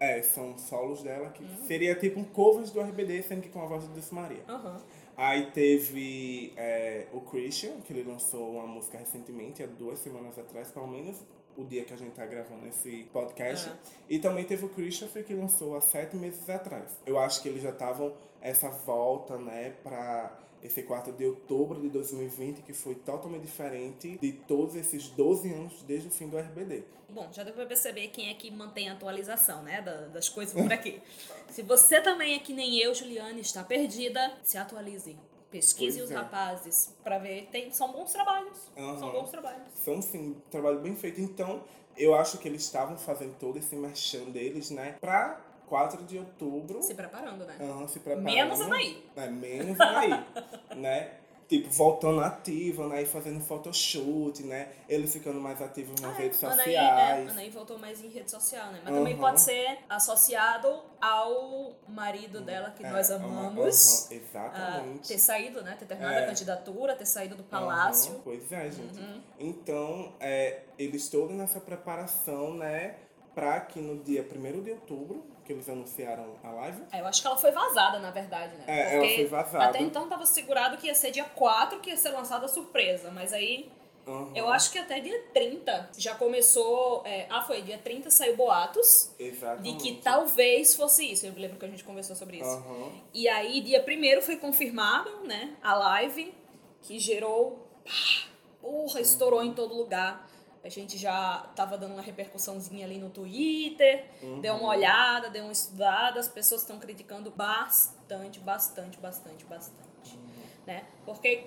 É, são solos dela que Uhum. seria tipo um covers do RBD, sendo que com a voz de Dulce Maria. Aham. Aí teve é, o Christian, que ele lançou uma música recentemente, há duas semanas atrás, pelo menos o dia que a gente tá gravando esse podcast. Ah. E também teve o Christopher, que lançou há sete meses atrás. Eu acho que eles já estavam essa volta, né, pra esse 4 de outubro de 2020, que foi totalmente diferente de todos esses 12 anos desde o fim do RBD. Bom, já deu pra perceber quem é que mantém a atualização, né, da- das coisas por aqui. Se você também é que nem eu, Juliane, está perdida, se atualize. Pesquise Pois os é. rapazes pra ver. Tem, são bons trabalhos. São Aham. bons trabalhos. São, sim, trabalho bem feito. Então, eu acho que eles estavam fazendo todo esse merchan deles, né, pra 4 de outubro. Se preparando, né? Aham, se preparando. Menos Anaí. É, menos Anaí, né? Tipo, voltando ativa, né? E fazendo photoshoot, né? Eles ficando mais ativos nas redes Anaí, sociais. é, Anaí voltou mais em rede social, né? Mas Aham. também pode ser associado ao marido dela, que É, nós aham, amamos. ah, exatamente. ter saído, né? Ter terminado É. a candidatura, ter saído do palácio. Aham, pois é, gente. Uhum. Então, é, eles todos nessa preparação, né? Pra que no dia 1 de outubro, que eles anunciaram a live, É, eu acho que ela foi vazada, na verdade, né? É, ela foi vazada. Até então tava segurado que ia ser dia 4 que ia ser lançada a surpresa, mas aí aham, eu acho que até dia 30 já começou. é, ah, foi dia 30 saiu boatos de exatamente. que talvez fosse isso. Eu lembro que a gente conversou sobre isso. Aham. E aí, dia 1 foi confirmado, né? A live, que gerou. pá, Porra, estourou em todo lugar. A gente já tava dando uma repercussãozinha ali no Twitter, deu uma olhada, deu uma estudada, as pessoas estão criticando bastante, bastante, bastante, bastante. Né? Porque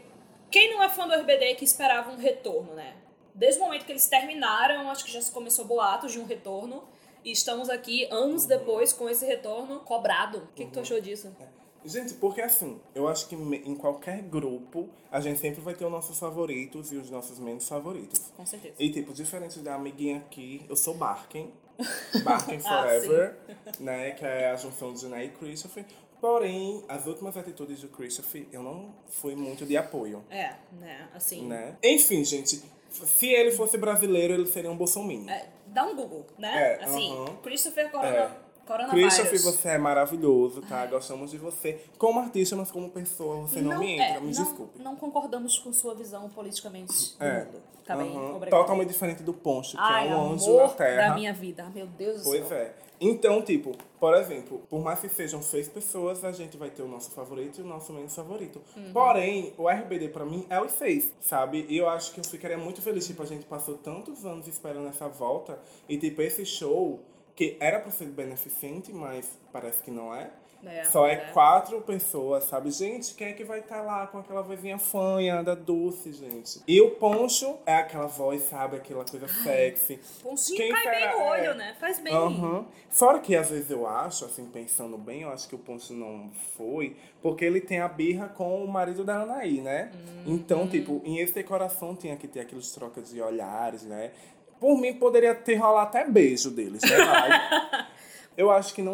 quem não é fã do RBD é que esperava um retorno, né? Desde o momento que eles terminaram, acho que já se começou boatos de um retorno. E estamos aqui, anos depois, com esse retorno cobrado. O que, que tu achou disso? Gente, porque assim, eu acho que em qualquer grupo, a gente sempre vai ter os nossos favoritos e os nossos menos favoritos. Com certeza. E, tipo, diferente da amiguinha aqui, eu sou Barken. Barken Ah, Forever, né? Que é a junção de Janae e Christopher. Porém, as últimas atitudes do Christopher, eu não fui muito de apoio, É, né? Assim. né? Enfim, gente, se ele fosse brasileiro, ele seria um bolsominion. é, dá um Google, né? É, assim, aham. Christopher Corona. É. Coronavírus. Christopher, você é maravilhoso, tá? Gostamos de você. Como artista, mas como pessoa, você não, me entra, é, me não, desculpe. Não concordamos com sua visão politicamente do É. mundo. Tá bem, Aham. obrigada. Totalmente diferente do Poncho, que Ai, é um anjo na Terra. da minha vida. Meu Deus do Pois céu. é. Então, tipo, por exemplo, por mais que sejam seis pessoas, a gente vai ter o nosso favorito e o nosso menos favorito. Uhum. Porém, o RBD pra mim é os seis, sabe? E eu acho que eu ficaria muito feliz, tipo, a gente passou tantos anos esperando essa volta e, tipo, esse show, que era pra ser beneficente, mas parece que não é. É, Só é, é. quatro pessoas, sabe? Gente, quem é que vai estar lá com aquela vozinha fanha, da doce, gente? E o Poncho é aquela voz, sabe? Aquela coisa sexy. Poncinho Quem cai bem no olho, É. né? Faz bem. Aham. Fora que às vezes eu acho, assim, pensando bem, eu acho que o Poncho não foi, porque ele tem a birra com o marido da Anaí, né? Hum. Então, tipo, em esse coração tinha que ter aqueles trocas de olhares, né? Por mim, poderia ter rolado até beijo deles, né? Eu acho que não.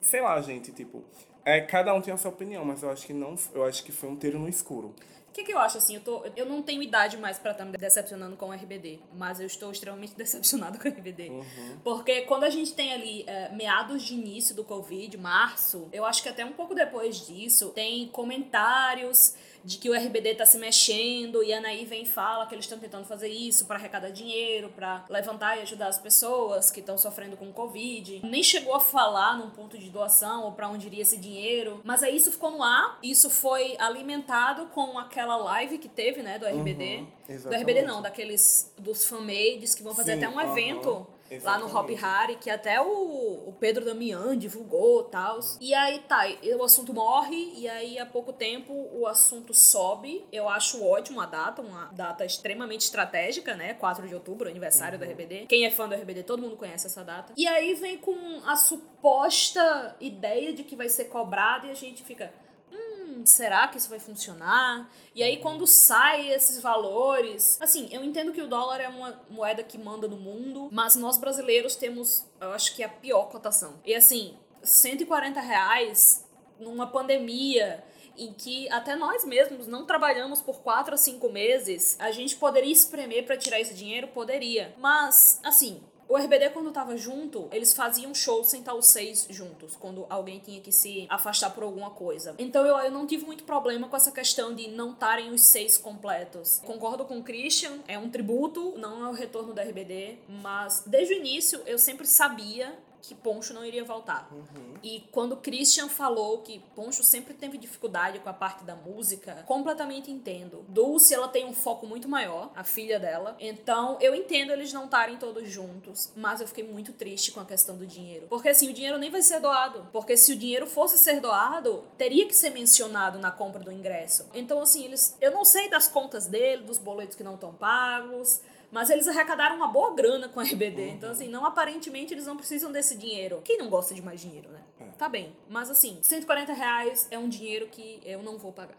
Sei lá, gente, tipo. É, cada um tem a sua opinião, mas eu acho que não. Eu acho que foi um tiro no escuro. O que, que eu acho assim? Eu, tô, eu não tenho idade mais pra estar me decepcionando com o RBD, mas eu estou extremamente decepcionada com o RBD. Porque quando a gente tem ali é, meados de início do Covid, março, eu acho que até um pouco depois disso, tem comentários de que o RBD tá se mexendo e a Anaí vem e fala que eles estão tentando fazer isso pra arrecadar dinheiro, pra levantar e ajudar as pessoas que estão sofrendo com Covid. Nem chegou a falar num ponto de doação ou pra onde iria esse dinheiro, mas aí isso ficou no ar, isso foi alimentado com aquela live que teve, né, do RBD. Uhum, do exatamente. RBD não, daqueles dos fanmades que vão fazer Sim, até um evento lá no Hop exatamente. Hari, que até o, o Pedro Damian divulgou e tal. E aí tá, o assunto morre, e aí há pouco tempo o assunto sobe. Eu acho ótimo a data, uma data extremamente estratégica, né? 4 de outubro, aniversário Uhum. do RBD. Quem é fã do RBD, todo mundo conhece essa data. E aí vem com a suposta ideia de que vai ser cobrado, e a gente fica. "Hum, Será que isso vai funcionar? E aí, quando sai esses valores. Assim, eu entendo que o dólar é uma moeda que manda no mundo, mas nós brasileiros temos, eu acho que é a pior cotação. E assim, 140 reais numa pandemia em que até nós mesmos não trabalhamos por 4 a 5 meses, a gente poderia espremer pra tirar esse dinheiro? Poderia. Mas, assim, o RBD, quando tava junto, eles faziam show sem estar os seis juntos, quando alguém tinha que se afastar por alguma coisa. Então eu, eu não tive muito problema com essa questão de não estarem os seis completos. Concordo com o Christian, é um tributo, não é o retorno do RBD, mas desde o início eu sempre sabia que Poncho não iria voltar. E quando Christian falou que Poncho sempre teve dificuldade com a parte da música, completamente entendo. Dulce, ela tem um foco muito maior, a filha dela. Então, eu entendo eles não estarem todos juntos, mas eu fiquei muito triste com a questão do dinheiro. Porque assim, o dinheiro nem vai ser doado. Porque se o dinheiro fosse ser doado, teria que ser mencionado na compra do ingresso. Então, assim, eles. Eu não sei das contas dele, dos boletos que não estão pagos. Mas eles arrecadaram uma boa grana com a RBD. Então, assim, não aparentemente eles não precisam desse dinheiro. Quem não gosta de mais dinheiro, né? Tá bem. Mas assim, 140 reais é um dinheiro que eu não vou pagar.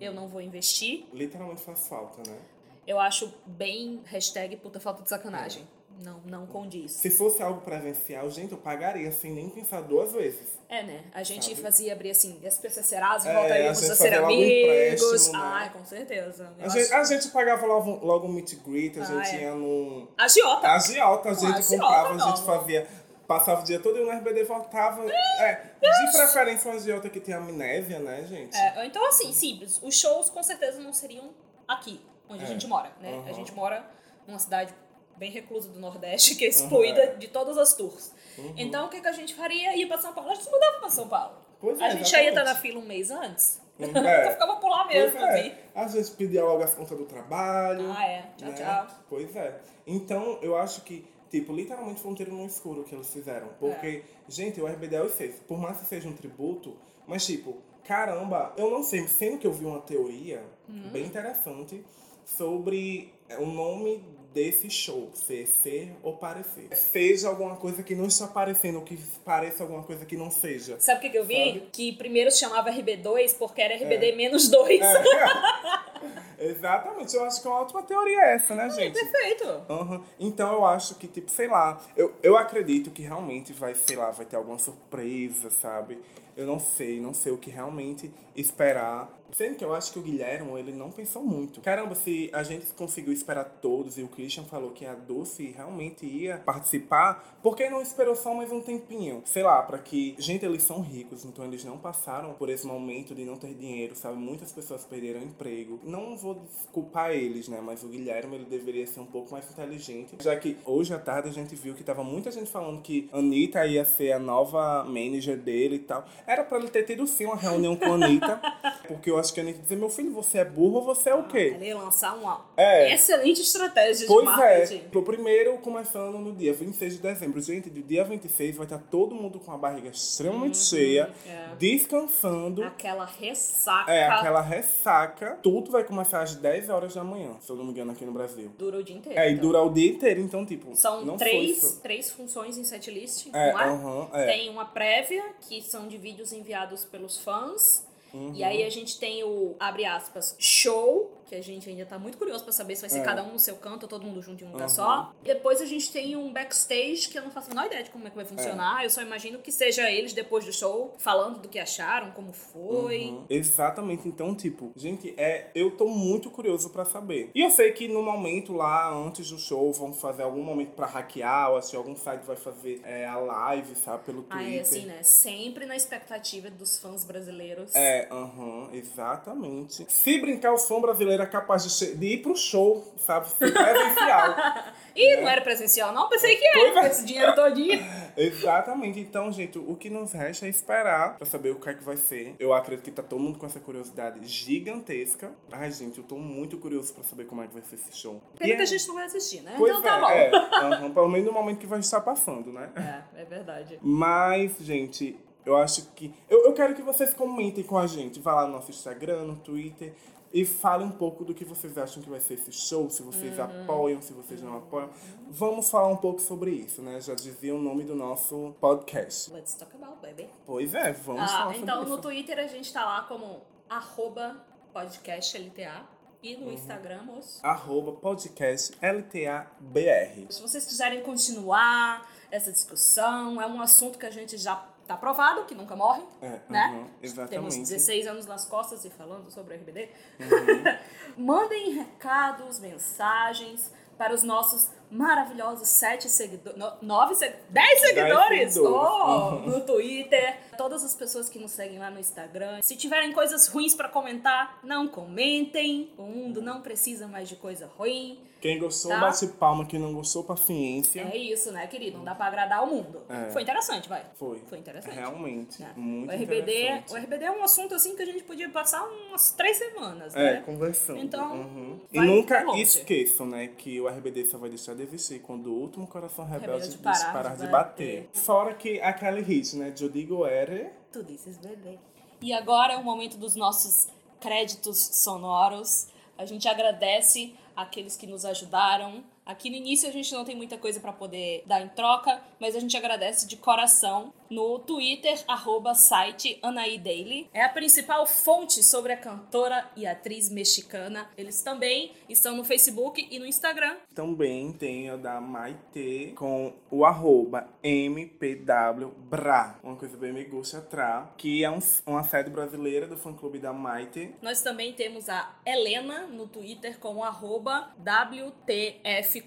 Eu não vou investir. Literalmente faz falta, né? Eu acho bem hashtag puta falta de sacanagem. Não, não condiz. Se fosse algo presencial, gente, eu pagaria sem nem pensar duas vezes. É, né? A gente Sabe? fazia abrir assim, SPC Serasa, É, voltaríamos a a ser um amigos. empréstimo, né? Ai, com certeza. A gente, a gente pagava logo, logo um meet and greet, a Ah, gente é. ia num. Agiota. Agiota, a gente comprava, a não. gente fazia. Passava o dia todo no RBD e voltava. É, de preferência um agiota que tem amnésia, né, gente? É, então, assim, simples. Os shows com certeza não seriam aqui, onde a É. gente mora, né? Uhum. A gente mora numa cidade bem reclusa do Nordeste, que é excluída Uhum. de todas as tours. Então, o que, que a gente faria? Ia pra São Paulo. A gente mudava pra São Paulo. Pois a é, gente já ia estar na fila um mês antes. É. Então, ficava por lá mesmo, Pois é. A gente pedia logo as contas do trabalho. Ah, é. Tchau, né? tchau. Pois é. Então, eu acho que, tipo, literalmente foi um tiro no escuro que eles fizeram. Porque, gente, o RBD é o seis. Por mais que seja um tributo, mas, tipo, caramba, eu não sei, sendo que eu vi uma teoria Uhum. bem interessante sobre é, o nome desse show, ser ser ou parecer. Seja alguma coisa que não está parecendo, ou que pareça alguma coisa que não seja. Sabe o que, que eu vi? Sabe? Que primeiro chamava RB2 porque era É. RBD menos 2. Exatamente, eu acho que é uma ótima teoria essa, né, gente? Perfeito. Aham. Então eu acho que, tipo, sei lá, eu, eu acredito que realmente vai, sei lá, vai ter alguma surpresa, sabe? eu não sei, não sei o que realmente esperar. Sendo que eu acho que o Guilherme, ele não pensou muito. Caramba, se a gente conseguiu esperar todos e o Christian falou que a Dulce realmente ia participar, por que não esperou só mais um tempinho? Sei lá, para que. Gente, eles são ricos, então eles não passaram por esse momento de não ter dinheiro, sabe? Muitas pessoas perderam emprego. Não vou desculpar eles, né? Mas o Guilherme, ele deveria ser um pouco mais inteligente. Já que hoje à tarde a gente viu que tava muita gente falando que Anitta ia ser a nova manager dele e tal. Era para ele ter tido sim uma reunião com a Anitta, porque eu acho que a Anitta dizer, meu filho, você é burro ou você é o quê? Ele ia lançar uma É. excelente estratégia Pois de é. marketing. O primeiro começando no dia 26 de dezembro. Gente, do dia 26 vai estar todo mundo com a barriga extremamente cheia, é. descansando. Aquela ressaca É, aquela ressaca. Tudo vai começar às 10 horas da manhã, se eu não me engano, aqui no Brasil. dura o dia inteiro. É, e então. dura o dia inteiro, então, tipo. São três, três funções em setlist, É, aham, é. Tem uma prévia, que são de vídeos enviados pelos fãs. Uhum. E aí a gente tem o, abre aspas, show, que a gente ainda tá muito curioso pra saber se vai ser É. cada um no seu canto ou todo mundo junto em um lugar Uhum. só. Depois a gente tem um backstage, que eu não faço a menor ideia de como é que vai funcionar. Eu só imagino que seja eles depois do show, falando do que acharam, como foi. Uhum. Exatamente. Então, tipo, gente, é, eu tô muito curioso pra saber. E eu sei que no momento lá, antes do show, vão fazer algum momento pra hackear, ou assim, algum site vai fazer é, a live, sabe, pelo Ah, Twitter. é assim, né? Sempre na expectativa dos fãs brasileiros. É, aham, exatamente. Se brincar, o som brasileiro é capaz de, che- de ir pro show, sabe? Ser presencial. Ih, não era presencial, não? Pensei que era, é. com esse dinheiro todinho. Exatamente. Então, gente, o que nos resta é esperar pra saber o que é que vai ser. Eu acredito que tá todo mundo com essa curiosidade gigantesca. Ai, gente, eu tô muito curioso pra saber como é que vai ser esse show. Pena E que é- a gente não vai assistir, né? Pois então tá é, bom. é. Aham, pelo menos no momento que vai estar passando, né? É, é verdade. Mas, gente, eu acho que. Eu, eu quero que vocês comentem com a gente. Vá lá no nosso Instagram, no Twitter. E falem um pouco do que vocês acham que vai ser esse show, se vocês Uhum. apoiam, se vocês não apoiam. Vamos falar um pouco sobre isso, né? Já dizia o nome do nosso podcast. Let's talk about, baby. Pois é, vamos Ah, falar então sobre no isso. Twitter a gente tá lá como arroba podcastlta e Uhum. no Instagram, moço. Arroba podcast LTABR. Se vocês quiserem continuar essa discussão, é um assunto que a gente já tá provado, que nunca morre, É, né? exatamente. Temos 16 anos nas costas e falando sobre o RBD. Uhum. Mandem recados, mensagens para os nossos maravilhosos sete seguidores. Nove seg... Dez seguidores! seguidores. Oh, Uhum. no Twitter. Todas as pessoas que nos seguem lá no Instagram. Se tiverem coisas ruins para comentar, não comentem. O mundo não precisa mais de coisa ruim. Quem gostou, Tá. bate palma. Quem não gostou, paciência. É isso, né, querido? Não dá pra agradar o mundo. É. Foi interessante, vai. Foi. Foi interessante. Realmente. né? Muito o RBD, interessante. o RBD é um assunto assim que a gente podia passar umas três semanas, É, né? conversando. Então, Uhum. E nunca esqueçam, né, que o RBD só vai deixar de existir quando o último coração rebelde Rebelde parar, parar de de bater. Fora que aquele hit, né, de Eu Digo Ere. Tu dizes bebê. E agora é o momento dos nossos créditos sonoros. A gente agradece aqueles que nos ajudaram. Aqui no início a gente não tem muita coisa pra poder dar em troca, mas a gente agradece de coração no Twitter, arroba site Anaí Daily. É a principal fonte sobre a cantora e atriz mexicana. Eles também estão no Facebook e no Instagram. Também tem a da Maite com o arroba MPWBRA, uma coisa bem me gusta atrás, que é um, uma sede brasileira do fã-clube da Maite. Nós também temos a Helena no Twitter com o arroba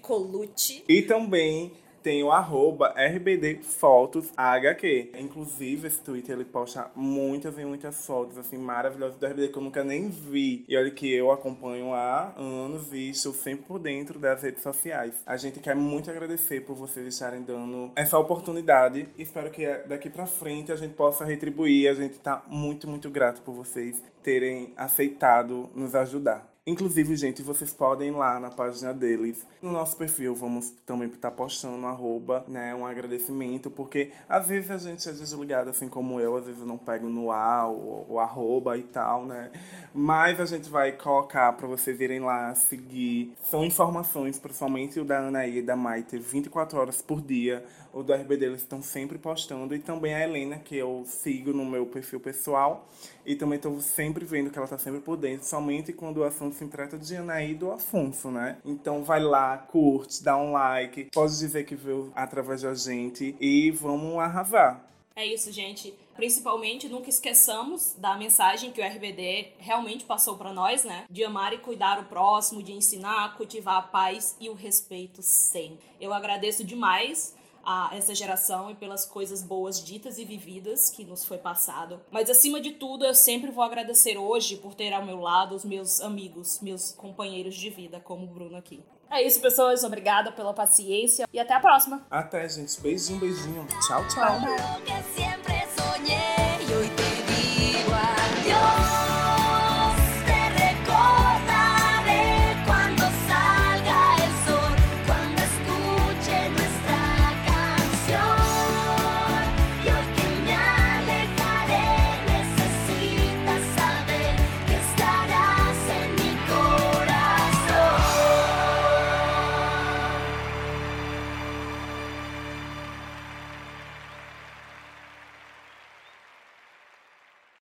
WTFColute. E também tem o arroba RBD Fotos HQ. Inclusive, esse Twitter ele posta muitas e muitas fotos assim maravilhosas do RBD que eu nunca nem vi. E olha que eu acompanho há anos e estou sempre por dentro das redes sociais. A gente quer muito agradecer por vocês estarem dando essa oportunidade. Espero que daqui pra frente a gente possa retribuir. A gente tá muito, muito grato por vocês terem aceitado nos ajudar. Inclusive, gente, vocês podem ir lá na página deles. No nosso perfil, vamos também estar postando um arroba, né? Um agradecimento, porque às vezes a gente é desligado, assim como eu, às vezes eu não pego no ar o, o arroba e tal, né? Mas a gente vai colocar para vocês irem lá seguir. São informações, principalmente o da Anaí e da Maite, 24 horas por dia. O do RBD eles estão sempre postando. E também a Helena, que eu sigo no meu perfil pessoal. E também estou sempre vendo que ela tá sempre por dentro, somente quando o assunto se trata de Anaí do Afonso, né? Então vai lá, curte, dá um like, pode dizer que veio através da gente e vamos arrasar. É isso, gente. Principalmente, nunca esqueçamos da mensagem que o RBD realmente passou para nós, né? De amar e cuidar o próximo, de ensinar cultivar a paz e o respeito sempre. Eu agradeço demais a essa geração e pelas coisas boas ditas e vividas que nos foi passado. Mas acima de tudo, eu sempre vou agradecer hoje por ter ao meu lado os meus amigos, meus companheiros de vida, como o Bruno aqui. É isso, pessoas. Obrigada pela paciência e até a próxima. Até, gente. Beijinho, beijinho. Tchau, tchau. Tchau.